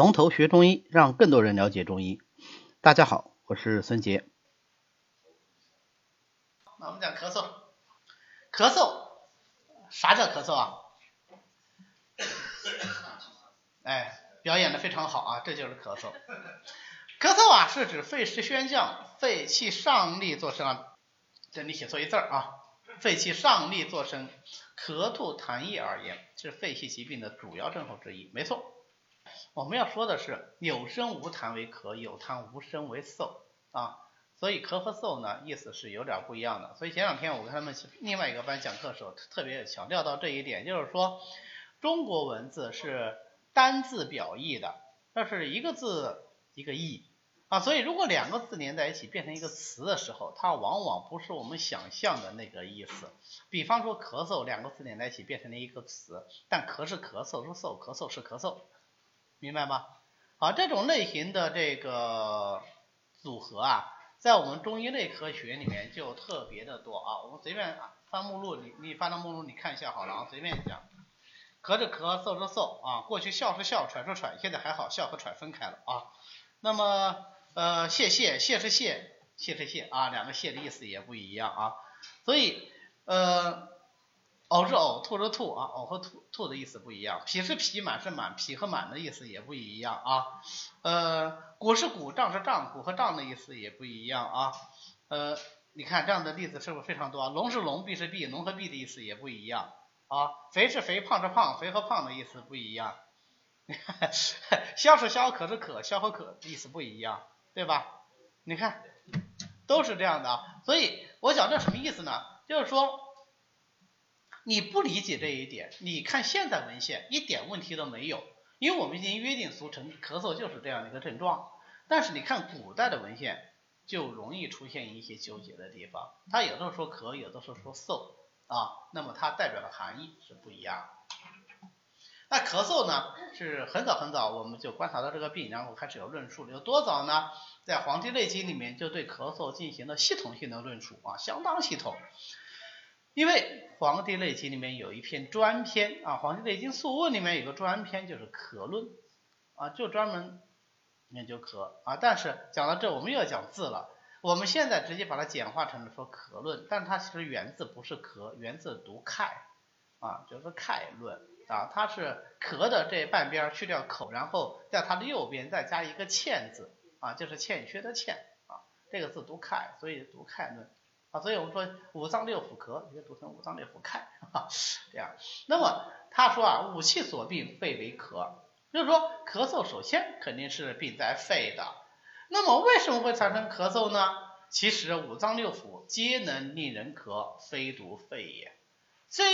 从头学中医，让更多人了解中医。大家好，我是孙杰。那我们讲咳嗽，咳嗽，啥叫咳嗽啊？哎，表演的非常好啊，这就是咳嗽。咳嗽啊，是指肺失宣降，肺气上逆作声啊。这里写错一字啊，肺气上逆作声，咳吐痰液而言，是肺气疾病的主要症候之一。没错，我们要说的是有声无痰为咳，有痰无声为嗽啊。所以咳和嗽呢，意思是有点不一样的。所以前两天我跟他们另外一个班讲课的时候，特别强调到这一点，就是说中国文字是单字表意的，这是一个字一个意啊。所以如果两个字连在一起变成一个词的时候，它往往不是我们想象的那个意思。比方说咳嗽两个字连在一起变成了一个词，但咳是咳嗽是嗽，咳嗽是咳嗽，明白吗？好，这种类型的这个组合啊。在我们中医内科学里面就特别的多啊，我们随便翻目录，你你翻到目录你看一下好了啊，随便讲，咳着咳，嗽着嗽啊，过去笑是笑，喘是喘，现在还好，笑和喘分开了啊。那么呃，谢谢，谢是谢，谢是谢啊，两个谢的意思也不一样啊，所以呃。呕是呕，吐是吐啊，呕和吐吐的意思不一样。脾是脾，满是满，脾和满的意思也不一样啊。呃，鼓是鼓，胀是胀，鼓和胀的意思也不一样啊。呃，你看这样的例子是不是非常多？龙是龙，臂是臂，龙和臂的意思也不一样啊。肥是肥，胖是胖，肥和胖的意思不一样。消是消，渴是渴，消和渴意思不一样，对吧？你看，都是这样的。所以我讲这什么意思呢？就是说。你不理解这一点，你看现代文献一点问题都没有，因为我们已经约定俗成，咳嗽就是这样的一个症状。但是你看古代的文献，就容易出现一些纠结的地方。它有的时候说咳，有的时候说嗽啊，那么它代表的含义是不一样。那咳嗽呢，是很早很早我们就观察到这个病，然后开始有论述，有多早呢？在《黄帝内经》里面就对咳嗽进行了系统性的论述啊，相当系统。因为《黄帝内经》里面有一篇专篇啊，《黄帝内经素问》里面有个专篇就是咳论啊，就专门研究咳啊。但是讲到这，我们又要讲字了。我们现在直接把它简化成了说咳论，但它其实原字不是咳，原字读慨啊，就是慨论啊。它是咳的这半边去掉口，然后在它的右边再加一个欠字啊，就是欠缺的欠啊，这个字读慨，所以读慨论。啊，所以我们说五脏六腑咳，也读成五脏六腑慨，这样。那么他说啊，五气所病，肺为咳，就是说咳嗽首先肯定是病在肺的。那么为什么会产生咳嗽呢？其实五脏六腑皆能令人咳，非独肺也。虽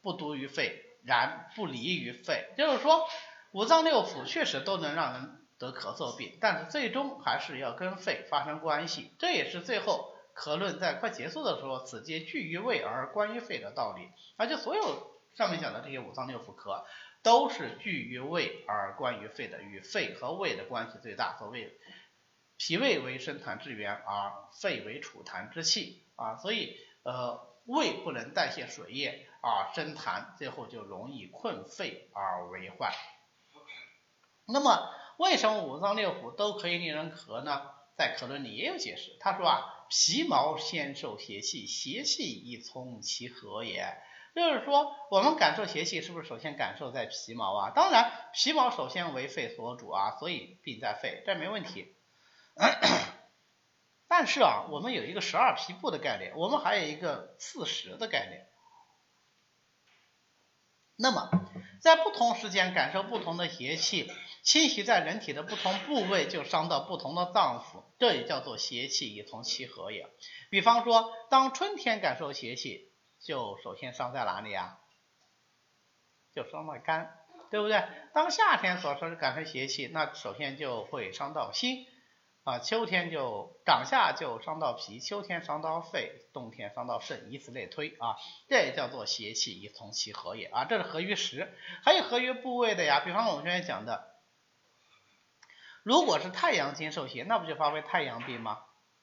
不独于肺，然不离于肺。就是说五脏六腑确实都能让人得咳嗽病，但是最终还是要跟肺发生关系。这也是最后。咳论在快结束的时候，此皆聚于胃而关于肺的道理，而且所有上面讲的这些五脏六腑咳，都是聚于胃而关于肺的，与肺和胃的关系最大。所谓脾胃为生痰之源，而肺为储痰之器啊，所以呃胃不能代谢水液啊生痰，最后就容易困肺而为患。那么为什么五脏六腑都可以令人咳呢？在咳论里也有解释，他说啊。皮毛先受邪气，邪气以从其和也。就是说，我们感受邪气，是不是首先感受在皮毛啊？当然，皮毛首先为肺所主啊，所以病在肺，这没问题。但是啊，我们有一个十二皮部的概念，我们还有一个四时的概念。那么，在不同时间感受不同的邪气。侵袭在人体的不同部位，就伤到不同的脏腑，这也叫做邪气以从其和也。比方说，当春天感受邪气，就首先伤在哪里啊？就伤到肝，对不对？当夏天所说的感受邪气，那首先就会伤到心啊。秋天就长夏就伤到脾，秋天伤到肺，冬天伤到肾，以此类推啊。这也叫做邪气以从其和也啊。这是合于时，还有合于部位的呀。比方我们刚才讲的。如果是太阳经受邪，那不就发为太阳病吗？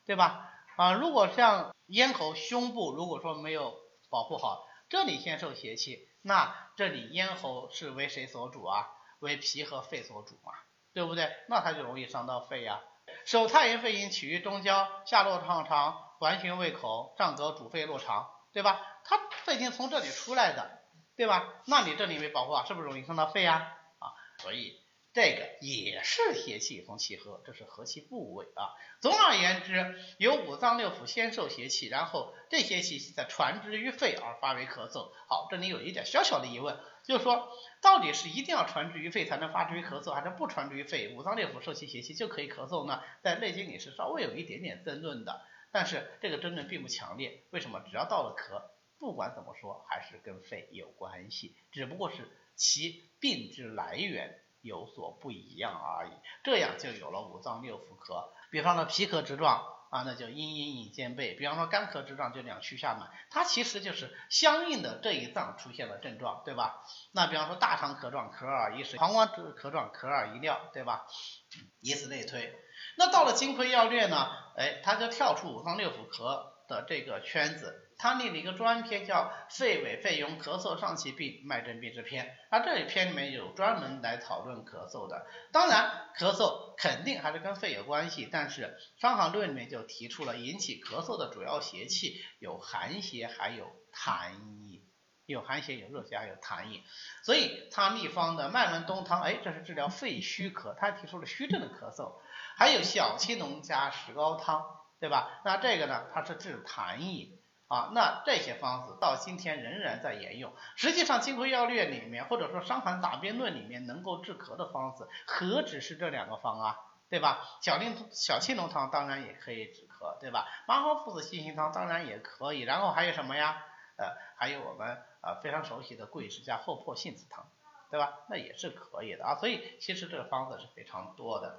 对吧？啊，如果像咽喉、胸部，如果说没有保护好，这里先受邪气，那这里咽喉是为谁所主啊？为脾和肺所主嘛？对不对？那它就容易伤到肺呀。手太阴肺阴起于中焦，下络畅肠，环循胃口，上则主肺络肠，对吧？它肺经从这里出来的，对吧？那你这里没保护好，是不是容易伤到肺呀？啊，所以。这个也是邪气从气合，这是合气部位啊。总而言之，有五脏六腑先受邪气，然后这些气息再传之于肺而发为咳嗽。好，这里有一点小小的疑问，就是说到底是一定要传之于肺才能发之于咳嗽，还是不传之于肺，五脏六腑受其邪气就可以咳嗽呢？在《内经》里是稍微有一点点争论的，但是这个争论并不强烈。为什么？只要到了咳，不管怎么说，还是跟肺有关系，只不过是其病之来源。有所不一样而已，这样就有了五脏六腑咳。比方说脾咳之状啊，那就阴阴引兼备；比方说肝咳之状就两虚下满，它其实就是相应的这一脏出现了症状，对吧？那比方说大肠咳状，咳而一实；膀胱咳状，咳而一尿，对吧？以此类推。那到了金匮要略呢，哎，它就跳出五脏六腑咳的这个圈子。他立了一个专篇，叫《肺痿肺痈咳嗽上气病脉证病之篇》，而这一篇里面有专门来讨论咳嗽的。当然，咳嗽肯定还是跟肺有关系，但是《伤寒论》里面就提出了引起咳嗽的主要邪气有寒邪，还有痰饮，有寒邪，有热邪，还有痰饮。所以他立方的麦门冬汤，哎，这是治疗肺虚咳，他提出了虚症的咳嗽。还有小青龙加石膏汤，对吧？那这个呢，它是治痰饮。啊，那这些方子到今天仍然在沿用。实际上，《金匮要略》里面，或者说《伤寒杂病论》里面，能够治咳的方子，何止是这两个方啊，对吧？小令小青龙汤当然也可以止咳，对吧？麻黄附子细辛汤当然也可以。然后还有什么呀？呃，还有我们呃非常熟悉的桂枝加厚朴杏子汤，对吧？那也是可以的啊。所以其实这个方子是非常多的。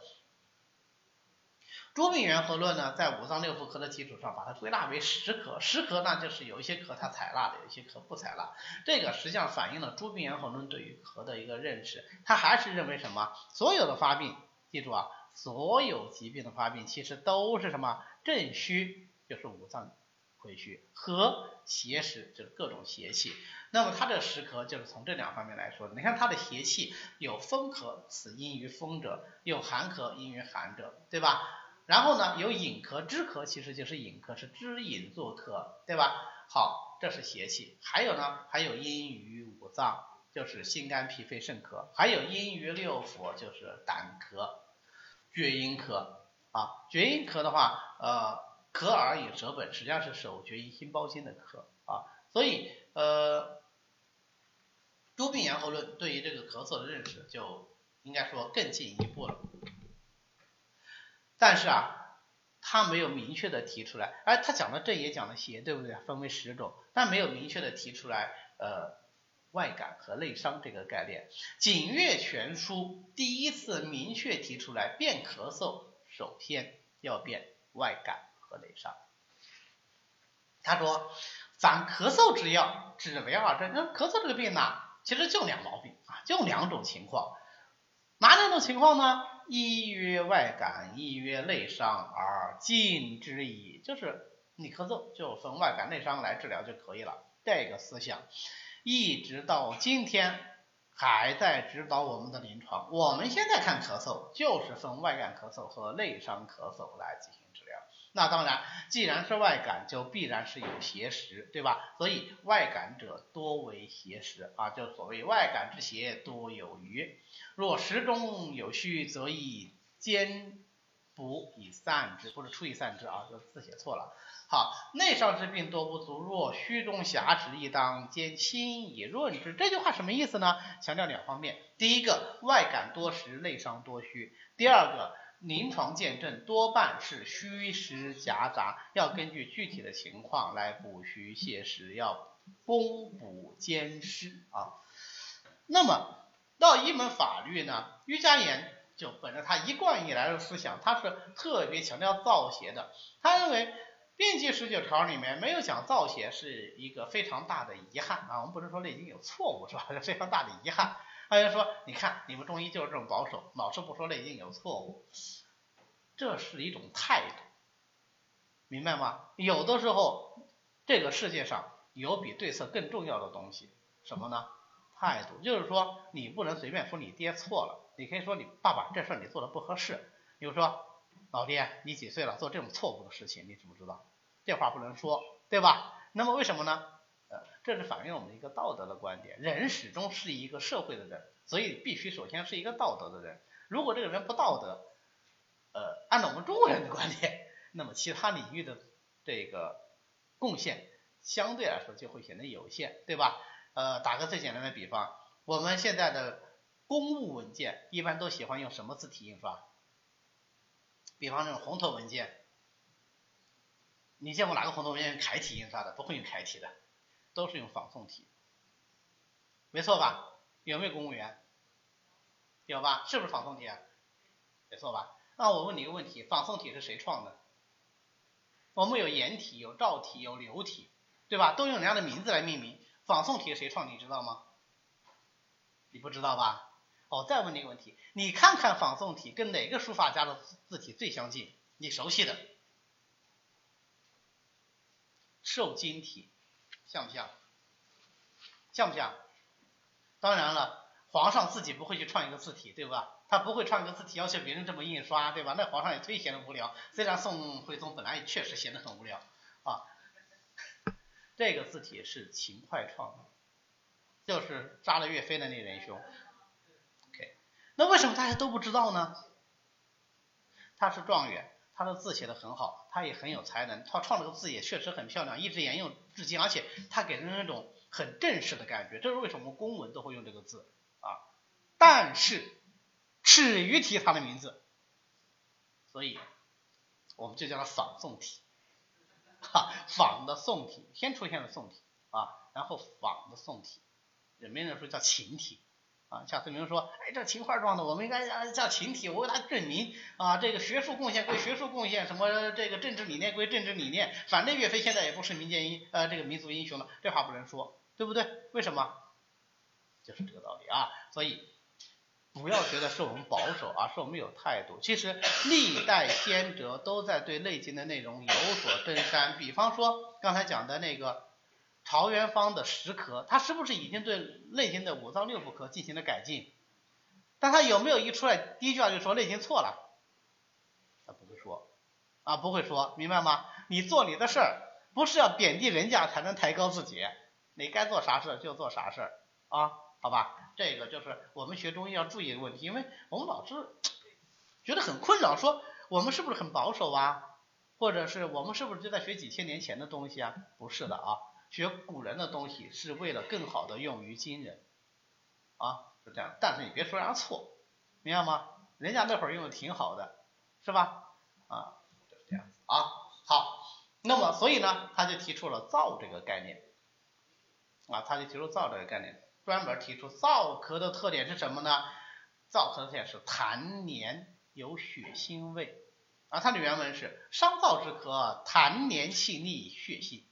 诸病源和论呢，在五脏六腑科的基础上，把它归纳为十科。十科呢，就是有一些科它采纳的，有一些科不采纳。这个实际上反映了诸病源和论对于科的一个认识。他还是认为什么？所有的发病，记住啊，所有疾病的发病其实都是什么？正虚就是五脏亏虚，和邪实就是各种邪气。那么它这十科就是从这两方面来说的。你看它的邪气有风咳，此因于风者；有寒咳，因于寒者，对吧？然后呢，有饮咳、支咳，其实就是饮咳，是支饮作咳，对吧？好，这是邪气。还有呢，还有阴于五脏，就是心肝脾肺肾咳；还有阴于六腑，就是胆咳、厥阴咳啊。厥阴咳的话，呃，咳而饮舌本，实际上是手厥阴心包经的咳啊。所以，呃，诸病源候论对于这个咳嗽的认识，就应该说更进一步了。但是啊，他没有明确的提出来，哎，他讲的正也讲了邪，对不对？分为十种，但没有明确的提出来，呃，外感和内伤这个概念。《景岳全书》第一次明确提出来，辨咳嗽首先要辨外感和内伤。他说，凡咳嗽之药，只为二症。那咳嗽这个病呢，其实就两毛病啊，就两种情况。哪两种情况呢？一曰外感，一曰内伤，而禁之矣。就是你咳嗽就分外感、内伤来治疗就可以了。这个思想一直到今天还在指导我们的临床。我们现在看咳嗽，就是分外感咳嗽和内伤咳嗽来进行。那当然，既然是外感，就必然是有邪实，对吧？所以外感者多为邪实啊，就所谓外感之邪多有余。若实中有虚，则以兼补以散之，或者出以散之啊，这字写错了。好，内伤之病多不足，若虚中狭实，亦当兼清以润之。这句话什么意思呢？强调两方面：第一个，外感多实，内伤多虚；第二个。临床见证多半是虚实夹杂，要根据具体的情况来补虚泻实，要攻补兼施啊。那么到一门法律呢，瑜伽言就本着他一贯以来的思想，他是特别强调造邪的。他认为病机十九条里面没有讲造邪是一个非常大的遗憾啊。我们不是说《内经》有错误是吧？是 非常大的遗憾。他就说：“你看，你们中医就是这种保守，老是不说内经有错误，这是一种态度，明白吗？有的时候，这个世界上有比对策更重要的东西，什么呢？态度，就是说你不能随便说你爹错了，你可以说你爸爸这事你做的不合适，比如说老爹你几岁了做这种错误的事情，你知不知道？这话不能说，对吧？那么为什么呢？这是反映我们一个道德的观点，人始终是一个社会的人，所以必须首先是一个道德的人。如果这个人不道德，呃，按照我们中国人的观点，那么其他领域的这个贡献相对来说就会显得有限，对吧？呃，打个最简单的比方，我们现在的公务文件一般都喜欢用什么字体印刷？比方这种红头文件，你见过哪个红头文件用楷体印刷的？不会用楷体的。都是用仿宋体，没错吧？有没有公务员？有吧？是不是仿宋体？没错吧？那我问你一个问题：仿宋体是谁创的？我们有颜体、有赵体、有刘体，对吧？都用人家的名字来命名。仿宋体谁创？你知道吗？你不知道吧？哦，再问你一个问题：你看看仿宋体跟哪个书法家的字体最相近？你熟悉的？瘦金体。像不像？像不像？当然了，皇上自己不会去创一个字体，对吧？他不会创一个字体要求别人这么印刷，对吧？那皇上也忒闲得无聊。虽然宋徽宗本来也确实闲得很无聊啊。这个字体是秦桧创的，就是杀了岳飞的那仁兄。OK，那为什么大家都不知道呢？他是状元。他的字写的很好，他也很有才能，他创这个字也确实很漂亮，一直沿用至今，而且他给人那种很正式的感觉，这是为什么公文都会用这个字啊？但是耻于提他的名字，所以我们就叫它仿宋体，哈，仿的宋体，先出现了宋体啊，然后仿的宋体，人们人说叫秦体。啊，夏思明说，哎，这秦桧撞的，我们应该叫秦体，我为他证明啊，这个学术贡献归学术贡献，什么这个政治理念归政治理念，反正岳飞现在也不是民间英呃这个民族英雄了，这话不能说，对不对？为什么？就是这个道理啊，所以不要觉得是我们保守啊，是我们有态度，其实历代先哲都在对《内经》的内容有所登山，比方说刚才讲的那个。陶元芳的石壳，他是不是已经对《内经》的五脏六腑进行了改进？但他有没有一出来第一句话就说《内经》错了？他不会说，啊，不会说，明白吗？你做你的事儿，不是要贬低人家才能抬高自己，你该做啥事就做啥事儿啊？好吧，这个就是我们学中医要注意的问题，因为我们老是 觉得很困扰，说我们是不是很保守啊？或者是我们是不是就在学几千年前的东西啊？不是的啊。学古人的东西是为了更好的用于今人，啊，是这样。但是你别说人家错，明白吗？人家那会儿用的挺好的，是吧？啊，就是这样子啊。好，那么所以呢，他就提出了燥这个概念，啊，他就提出燥这个概念，专门提出燥咳的特点是什么呢？燥咳的特点是痰黏有血腥味，啊，它的原文是伤燥之咳，痰黏气腻，血腥。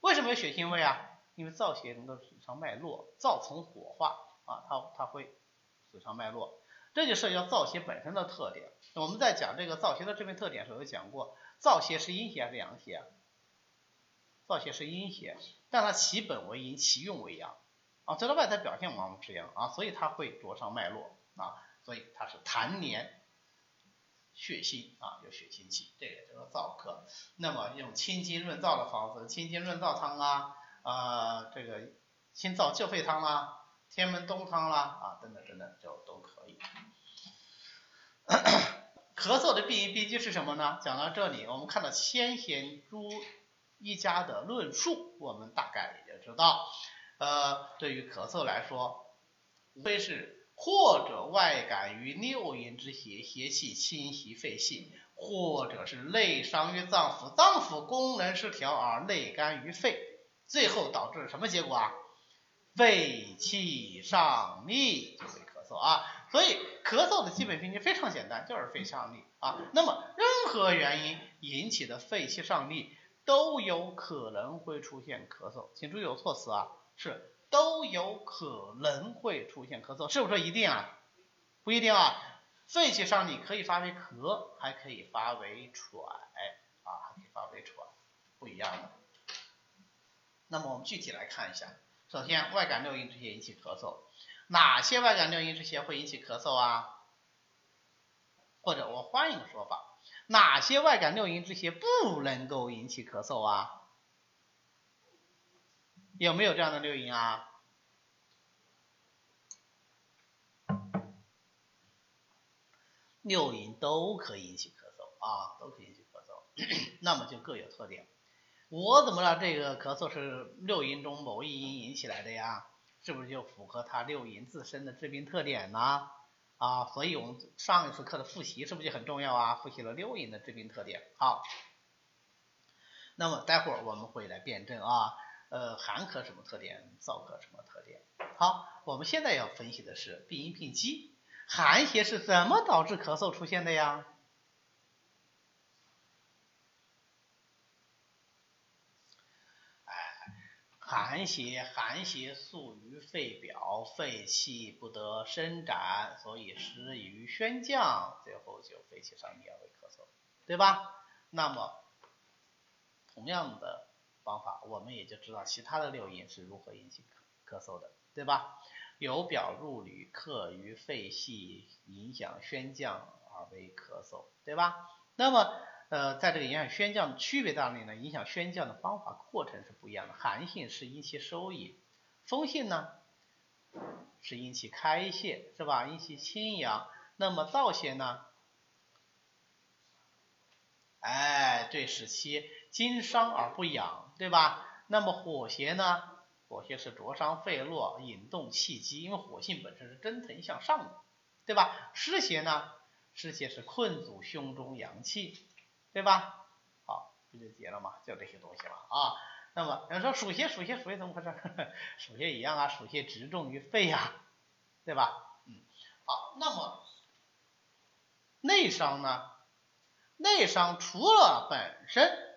为什么有血腥味啊？因为燥邪能够损伤脉络，燥从火化啊，它它会损伤脉络，这就涉及到燥邪本身的特点。我们在讲这个燥邪的这边特点时候有讲过，燥邪是阴邪还是阳邪？燥邪是阴邪，但它其本为阴，其用为阳啊，在它外在表现往往是阳啊，所以它会灼伤脉络啊，所以它是痰黏。血腥啊，有血腥气，这个叫做燥咳。那么用清金润燥的方子，清金润燥汤啊，啊这个清燥救肺汤啦，天门冬汤啦，啊等等等等就都可以。咳嗽的病因病机是什么呢？讲到这里，我们看到先贤诸一家的论述，我们大概也就知道，呃，对于咳嗽来说，无非是。或者外感于六淫之邪，邪气侵袭肺系；或者是内伤于脏腑，脏腑功能失调而内干于肺，最后导致什么结果啊？肺气上逆就会咳嗽啊。所以咳嗽的基本病机非常简单，就是肺上逆啊。那么任何原因引起的肺气上逆，都有可能会出现咳嗽。请注意有措辞啊，是。都有可能会出现咳嗽，是不是一定啊？不一定啊，肺气上逆可以发为咳，还可以发为喘，啊，还可以发为喘，不一样的。那么我们具体来看一下，首先外感六淫之邪引起咳嗽，哪些外感六淫之邪会引起咳嗽啊？或者我换一个说法，哪些外感六淫之邪不能够引起咳嗽啊？有没有这样的六淫啊？六淫都可以引起咳嗽啊，都可以引起咳嗽，那么就各有特点。我怎么知道这个咳嗽是六淫中某一淫引起来的呀？是不是就符合它六淫自身的致病特点呢？啊，所以我们上一次课的复习是不是就很重要啊？复习了六淫的致病特点。好，那么待会儿我们会来辩证啊，呃，寒咳什么特点，燥咳什么特点？好，我们现在要分析的是病因病机，寒邪是怎么导致咳嗽出现的呀？寒邪，寒邪宿于肺表，肺气不得伸展，所以湿于宣降，最后就肺气上逆而为咳嗽，对吧？那么同样的方法，我们也就知道其他的六淫是如何引起咳咳嗽的，对吧？由表入里，克于肺气，影响宣降而为咳嗽，对吧？那么呃，在这个影响宣降的区别大里呢，影响宣降的方法过程是不一样的。寒性是因其收引，风性呢是因其开泄，是吧？因其清阳。那么燥邪呢，哎，对，使其经伤而不养，对吧？那么火邪呢，火邪是灼伤肺络，引动气机，因为火性本身是蒸腾向上的，对吧？湿邪呢，湿邪是困阻胸中阳气。对吧？好，不就结了吗？就这些东西了啊。那么有人说暑邪，暑邪，暑邪怎么回事？暑邪一样啊，暑邪直中于肺呀，对吧？嗯，好，那么内伤呢？内伤除了本身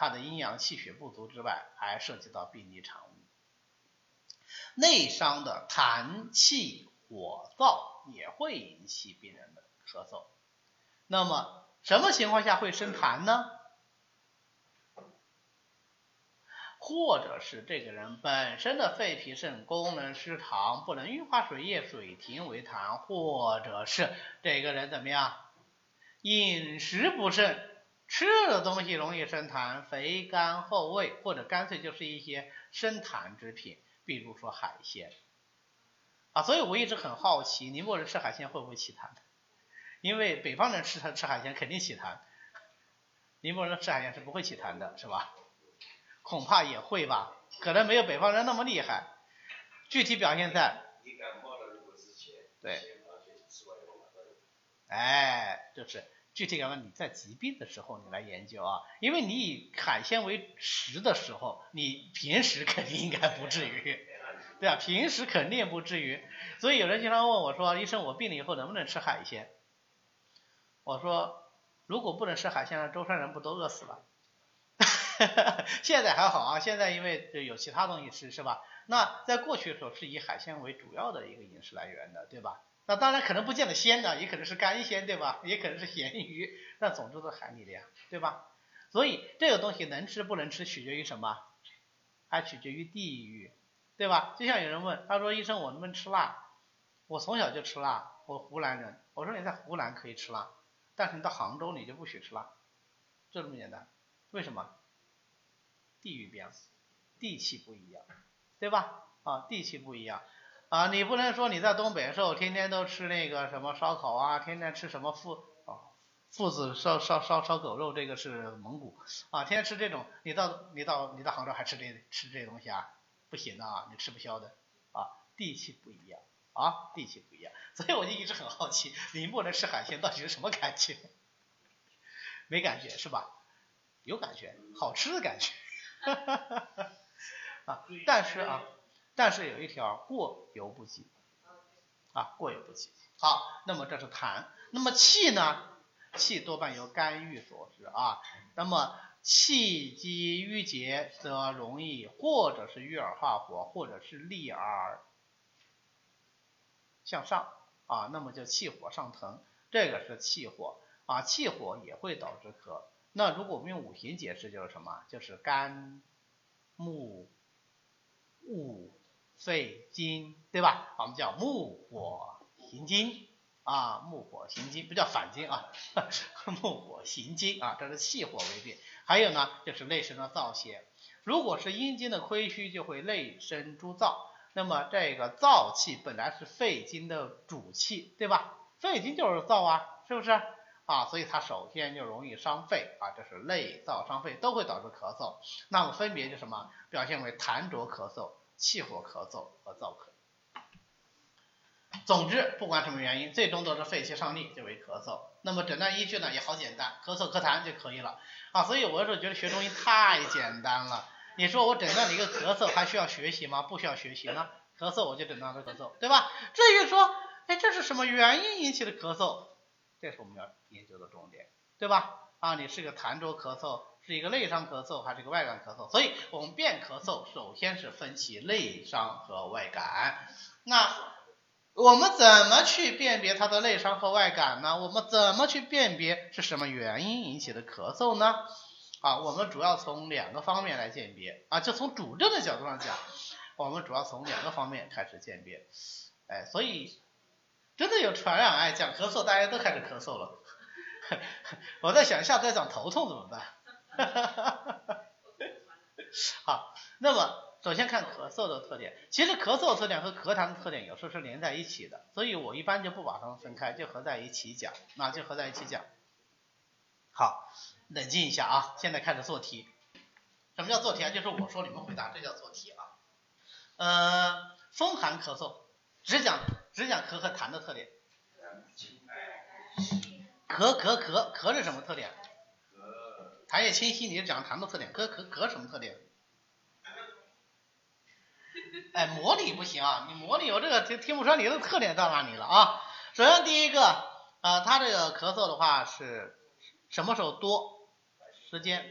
他的阴阳气血不足之外，还涉及到病理产物。内伤的痰气火燥也会引起病人的咳嗽。那么什么情况下会生痰呢？或者是这个人本身的肺脾肾功能失常，不能运化水液，水停为痰；或者是这个人怎么样，饮食不慎，吃的东西容易生痰，肥甘厚味，或者干脆就是一些生痰之品，比如说海鲜啊。所以我一直很好奇，宁波人吃海鲜会不会起痰？因为北方人吃它吃海鲜肯定起痰，宁波人吃海鲜是不会起痰的，是吧？恐怕也会吧，可能没有北方人那么厉害。具体表现在，对，哎，就是具体讲呢你在疾病的时候你来研究啊，因为你以海鲜为食的时候，你平时肯定应该不至于，对吧？平时肯定不至于。所以有人经常问我说，医生，我病了以后能不能吃海鲜？我说，如果不能吃海鲜，舟山人不都饿死了？现在还好啊，现在因为有其他东西吃，是吧？那在过去的时候是以海鲜为主要的一个饮食来源的，对吧？那当然可能不见得鲜的，也可能是干鲜，对吧？也可能是咸鱼，那总之都海里的呀，对吧？所以这个东西能吃不能吃取决于什么？还取决于地域，对吧？就像有人问，他说医生我能不能吃辣？我从小就吃辣，我湖南人，我说你在湖南可以吃辣。但是你到杭州你就不许吃辣，就这么简单。为什么？地域变了，地气不一样，对吧？啊，地气不一样啊，你不能说你在东北时候天天都吃那个什么烧烤啊，天天吃什么父啊父子烧烧烧烧狗肉，这个是蒙古啊，天天吃这种，你到你到你到杭州还吃这吃这东西啊？不行的啊，你吃不消的啊，地气不一样。啊，地气不一样，所以我就一直很好奇，宁波人吃海鲜到底是什么感觉？没感觉是吧？有感觉，好吃的感觉。啊，但是啊，但是有一条，过犹不及。啊，过犹不及。好，那么这是痰，那么气呢？气多半由肝郁所致啊。那么气机郁结，则容易或者是郁而化火，或者是利而。向上啊，那么就气火上腾，这个是气火啊，气火也会导致咳。那如果我们用五行解释，就是什么？就是肝、木、戊、肺经，对吧？我们叫木火行金啊，木火行金不叫反金啊，木火行金啊，这是气火为病。还有呢，就是内生的燥邪。如果是阴经的亏虚，就会内生诸燥。那么这个燥气本来是肺经的主气，对吧？肺经就是燥啊，是不是？啊，所以它首先就容易伤肺啊，这是内燥伤肺，都会导致咳嗽。那么分别就什么？表现为痰浊咳嗽、气火咳嗽和燥咳。总之，不管什么原因，最终都是肺气上逆就为咳嗽。那么诊断依据呢也好简单，咳嗽咳痰就可以了啊。所以我是觉得学中医太简单了。你说我诊断了一个咳嗽还需要学习吗？不需要学习呢，咳嗽我就诊断他咳嗽，对吧？至于说，哎，这是什么原因引起的咳嗽？这是我们要研究的重点，对吧？啊，你是个痰浊咳嗽，是一个内伤咳嗽，还是一个外感咳嗽？所以我们辨咳嗽，首先是分其内伤和外感。那我们怎么去辨别它的内伤和外感呢？我们怎么去辨别是什么原因引起的咳嗽呢？啊，我们主要从两个方面来鉴别啊，就从主症的角度上讲，我们主要从两个方面开始鉴别。哎，所以。真的有传染哎，讲咳嗽大家都开始咳嗽了。我在想下次再讲头痛怎么办？好，那么首先看咳嗽的特点，其实咳嗽特点和咳痰的特点有时候是连在一起的，所以我一般就不把它们分开，就合在一起讲，那就合在一起讲。好，冷静一下啊，现在开始做题。什么叫做题啊？就是我说你们回答，这叫做题啊。呃，风寒咳嗽，只讲。只讲咳和痰的特点。咳咳咳咳是什么特点？痰液清晰，你是讲痰的特点。咳咳咳什么特点？哎，模拟不行啊！你模拟我这个听听不出来你的特点到哪里了啊？首先第一个，呃，他这个咳嗽的话是什么时候多？时间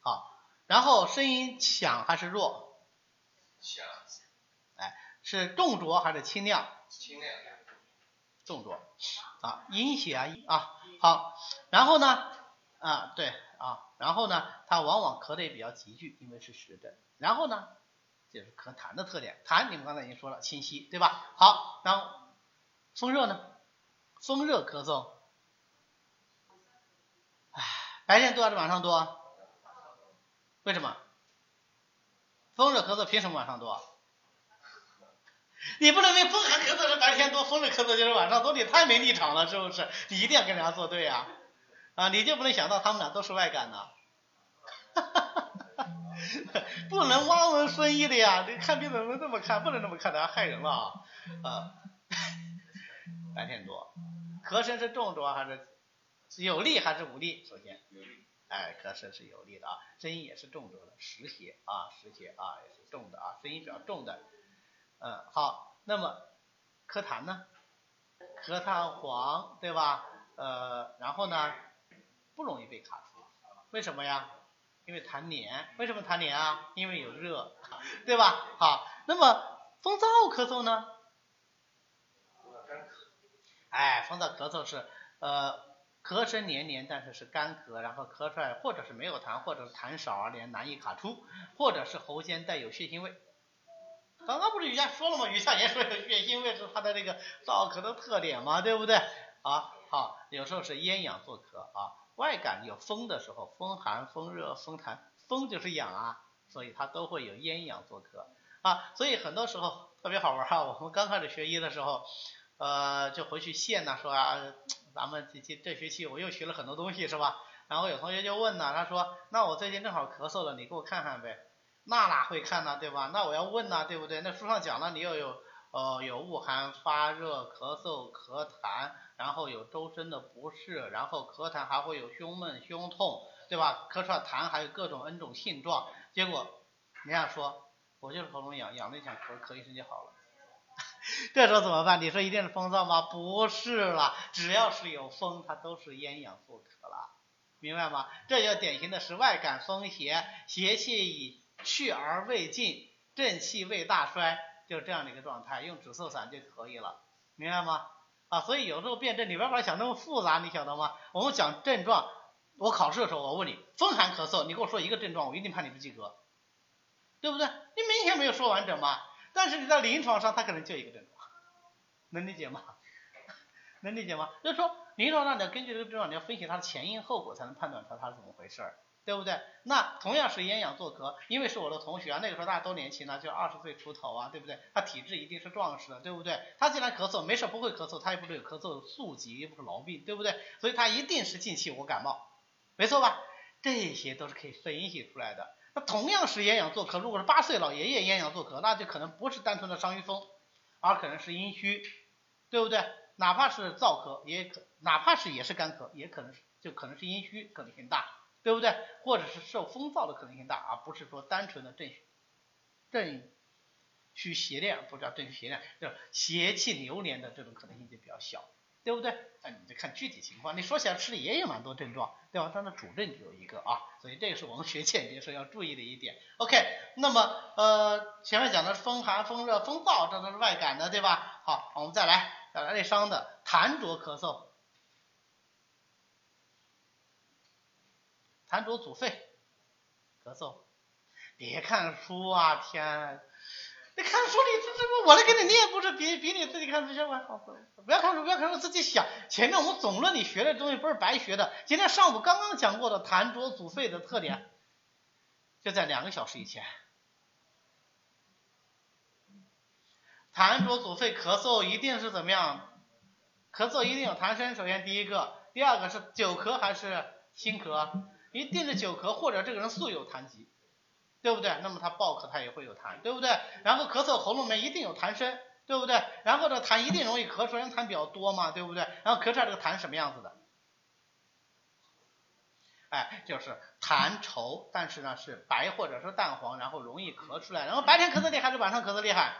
好，然后声音响还是弱？响。哎，是重浊还是轻亮？轻亮，重浊啊，阴血啊啊好，然后呢啊对啊，然后呢，它往往咳的也比较急剧，因为是实症。然后呢，就是咳痰的特点，痰你们刚才已经说了，清晰对吧？好，然后风热呢，风热咳嗽，唉，白天多还是晚上多？为什么？风热咳嗽凭什么晚上多？你不能为风寒咳嗽是白天多，风热咳嗽就是晚上多，你太没立场了，是不是？你一定要跟人家作对啊！啊，你就不能想到他们俩都是外感呢？不能望文生义的呀！你看病怎么能这么看？不能这么看，的，害人了啊！啊白天多，咳声是重浊还是有力还是无力？首先，哎，咳声是有力的啊，声音也是重浊的，实邪啊，实邪啊，也是重的啊，声音比较重的。嗯，好，那么咳痰呢？咳痰黄，对吧？呃，然后呢，不容易被卡出，为什么呀？因为痰黏，为什么痰黏啊？因为有热，对吧？好，那么风燥咳嗽呢？哎，风燥咳嗽是呃，咳声黏黏，但是是干咳，然后咳出来或者是没有痰，或者是痰少而连难以卡出，或者是喉间带有血腥味。刚刚不是雨下说了吗？雨下也说有血腥味是它的这个燥咳的特点嘛，对不对？啊，好，有时候是咽痒作咳啊，外感有风的时候，风寒、风热、风痰，风就是痒啊，所以它都会有咽痒作咳啊，所以很多时候特别好玩哈，我们刚开始学医的时候，呃，就回去现呢说啊，咱们这这这学期我又学了很多东西是吧？然后有同学就问呢，他说，那我最近正好咳嗽了，你给我看看呗。那哪会看呢，对吧？那我要问呢，对不对？那书上讲了，你又有呃有恶寒、发热、咳嗽、咳痰，然后有周身的不适，然后咳痰还会有胸闷、胸痛，对吧？咳出来痰还有各种 N 种性状，结果人家说我就是喉咙痒，痒了一想咳，咳一声就好了。这时候怎么办？你说一定是风燥吗？不是啦，只要是有风，它都是咽痒作咳了，明白吗？这就典型的是外感风邪，邪气已去而未尽，正气未大衰，就是这样的一个状态，用止嗽散就可以了，明白吗？啊，所以有时候辩证，你不要把它想那么复杂，你晓得吗？我们讲症状，我考试的时候我问你，风寒咳嗽，你跟我说一个症状，我一定判你不及格，对不对？你明显没有说完整嘛。但是你在临床上它可能就一个症状，能理解吗？能理解吗？就是说临床上你要根据这个症状，你要分析它的前因后果，才能判断出它是怎么回事儿。对不对？那同样是咽痒做咳，因为是我的同学啊，那个时候大家都年轻呢，就二十岁出头啊，对不对？他体质一定是壮实的，对不对？他既然咳嗽，没事不会咳嗽，他也不是有咳嗽的宿疾，又不是痨病，对不对？所以他一定是近期我感冒，没错吧？这些都是可以分析出来的。那同样是咽痒做咳，如果是八岁老爷爷咽痒做咳，那就可能不是单纯的伤于风，而可能是阴虚，对不对？哪怕是燥咳，也可，哪怕是也是干咳，也可能是就可能是阴虚，可能性大。对不对？或者是受风燥的可能性大，而不是说单纯的正正虚邪恋，不叫正虚邪恋，就邪气流连的这种可能性就比较小，对不对？那你就看具体情况。你说起来吃的也有蛮多症状，对吧？但是主症就有一个啊，所以这个是我们学鉴别时候要注意的一点。OK，那么呃前面讲的风寒、风热、风燥，这都是外感的，对吧？好，我们再来再来内伤的痰浊咳嗽。痰浊阻肺，咳嗽，别看书啊！天，你看书你这这不我来给你念，不是比比你自己看书效果好？不要看书，不要看书，自己想。前面我们总论里学的东西不是白学的。今天上午刚刚讲过的痰浊阻肺的特点，就在两个小时以前。痰浊阻肺咳嗽一定是怎么样？咳嗽一定有痰声。首先第一个，第二个是久咳还是新咳？一定是久咳，或者这个人素有痰疾，对不对？那么他暴咳他也会有痰，对不对？然后咳嗽喉咙里面一定有痰声，对不对？然后这痰一定容易咳出来，因为痰比较多嘛，对不对？然后咳出来这个痰什么样子的？哎，就是痰稠，但是呢是白或者是淡黄，然后容易咳出来。然后白天咳嗽厉害还是晚上咳嗽厉害？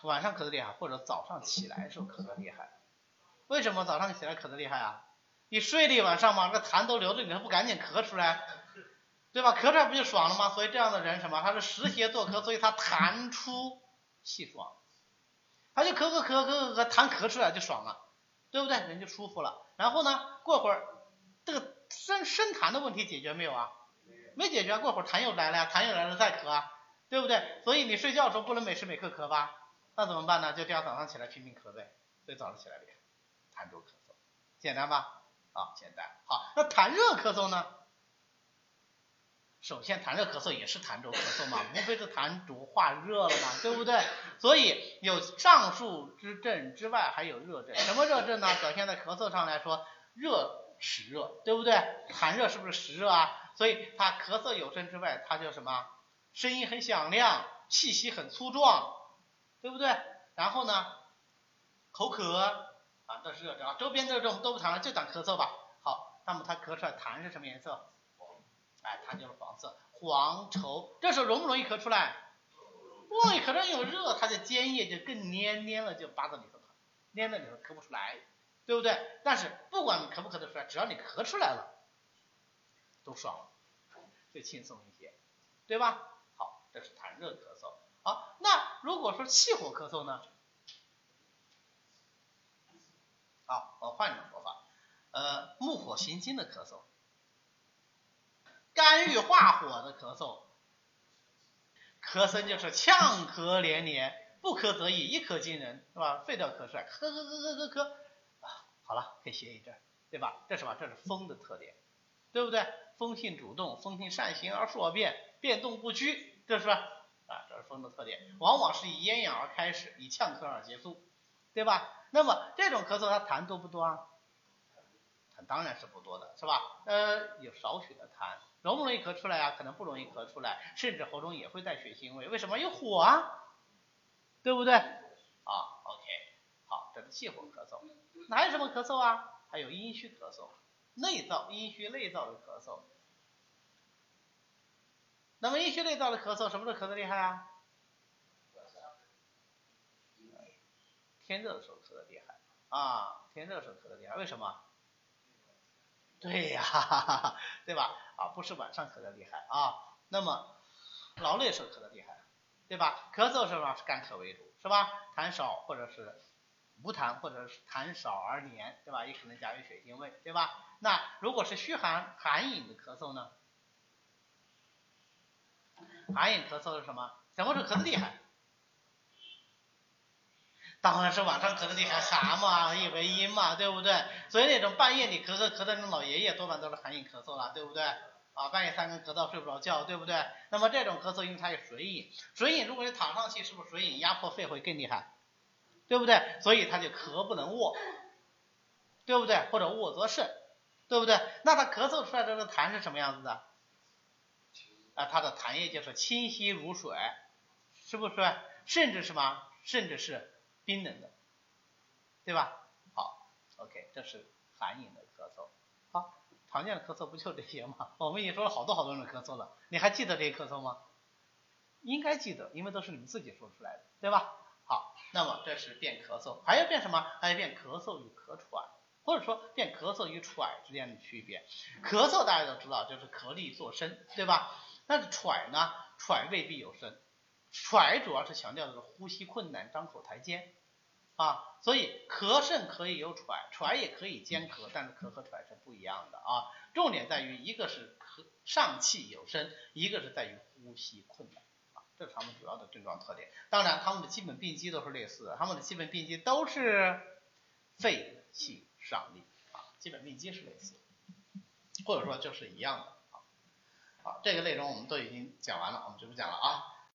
晚上。咳嗽厉害，或者早上起来时候咳嗽厉害。为什么早上起来咳嗽厉害啊？你睡了一晚上嘛，这痰都留着，你还不赶紧咳出来，对吧？咳出来不就爽了吗？所以这样的人什么？他是湿邪作咳，所以他痰出气爽，他就咳咳咳咳咳咳，痰咳出来就爽了，对不对？人就舒服了。然后呢，过会儿这个生生痰的问题解决没有啊？没解决，过会儿痰又来了呀，痰又来了再咳，对不对？所以你睡觉的时候不能每时每刻咳吧？那怎么办呢？就第二天早上起来拼命咳呗，所以早上起来厉害，痰浊咳嗽，简单吧？啊，简单好，那痰热咳嗽呢？首先，痰热咳嗽也是痰浊咳嗽嘛，无非是痰浊化热了嘛，对不对？所以有上述之症之外，还有热症。什么热症呢？表现在咳嗽上来说，热实热，对不对？痰热是不是实热啊？所以他咳嗽有声之外，他就什么？声音很响亮，气息很粗壮，对不对？然后呢，口渴。啊，都是热症啊，周边的这种都不谈了，就讲咳嗽吧。好，那么他咳出来痰是什么颜色？哎，痰就是黄色，黄稠。这时候容不容易咳出来？不容易咳出来，有热，它的尖叶就更粘，粘了，就扒在里头，粘在里头咳不出来，对不对？但是不管咳不咳得出来，只要你咳出来了，都爽了，就轻松一些，对吧？好，这是痰热咳嗽。好，那如果说气火咳嗽呢？啊，我换一种说法，呃，木火行金的咳嗽，肝郁化火的咳嗽，咳声就是呛咳连连，不咳则已，一咳惊人，是吧？废掉咳出来，咳咳咳咳咳咳，啊，好了，可以歇一阵，对吧？这是什么？这是风的特点，对不对？风性主动，风性善行而数变，变动不居，这是吧？啊，这是风的特点，往往是以咽痒而开始，以呛咳而结束，对吧？那么这种咳嗽它痰多不多啊？它当然是不多的，是吧？呃，有少许的痰，容不容易咳出来啊？可能不容易咳出来，甚至喉中也会带血腥味。为什么？有火啊，对不对？啊，OK，好，这是气火咳嗽。那还有什么咳嗽啊？还有阴虚咳嗽，内燥、阴虚内燥的咳嗽。那么阴虚内燥的咳嗽，什么时候咳得厉害啊？天热的时候咳得厉害啊，天热的时候咳得厉害，为什么？对呀，对吧？啊，不是晚上咳得厉害啊。那么劳累时候咳得厉害，对吧？咳嗽时候是干咳为主，是吧？痰少或者是无痰，或者是痰少而黏，对吧？也可能夹于血腥味，对吧？那如果是虚寒寒饮的咳嗽呢？寒饮咳嗽是什么？什么时候咳得厉害？当然是晚上咳的厉害，寒嘛，以为阴嘛，对不对？所以那种半夜里咳咳咳的那种老爷爷，多半都是寒饮咳嗽了，对不对？啊，半夜三更咳到睡不着觉，对不对？那么这种咳嗽，因为它有水饮，水饮如果你躺上去，是不是水饮压迫肺会更厉害？对不对？所以他就咳不能卧，对不对？或者卧则甚，对不对？那他咳嗽出来的这痰是什么样子的？啊，他的痰液就是清晰如水，是不是？甚至什么？甚至是冰冷的，对吧？好，OK，这是寒饮的咳嗽。好，常见的咳嗽不就这些吗？我们已经说了好多好多种咳嗽了，你还记得这些咳嗽吗？应该记得，因为都是你们自己说出来的，对吧？好，那么这是变咳嗽，还要变什么？还要变咳嗽与咳喘，或者说变咳嗽与喘之间的区别。咳嗽大家都知道，就是咳力作声，对吧？那喘呢？喘未必有声，喘主要是强调的是呼吸困难、张口抬肩啊。所以咳肾可以有喘，喘也可以兼咳，但是咳和喘是不一样的啊。重点在于一个是咳上气有声，一个是在于呼吸困难。这是他们主要的症状特点，当然他们的基本病机都是类似的，他们的基本病机都是肺气上逆啊，基本病机是类似，或者说就是一样的啊。好，这个内容我们都已经讲完了，我们就不讲了啊。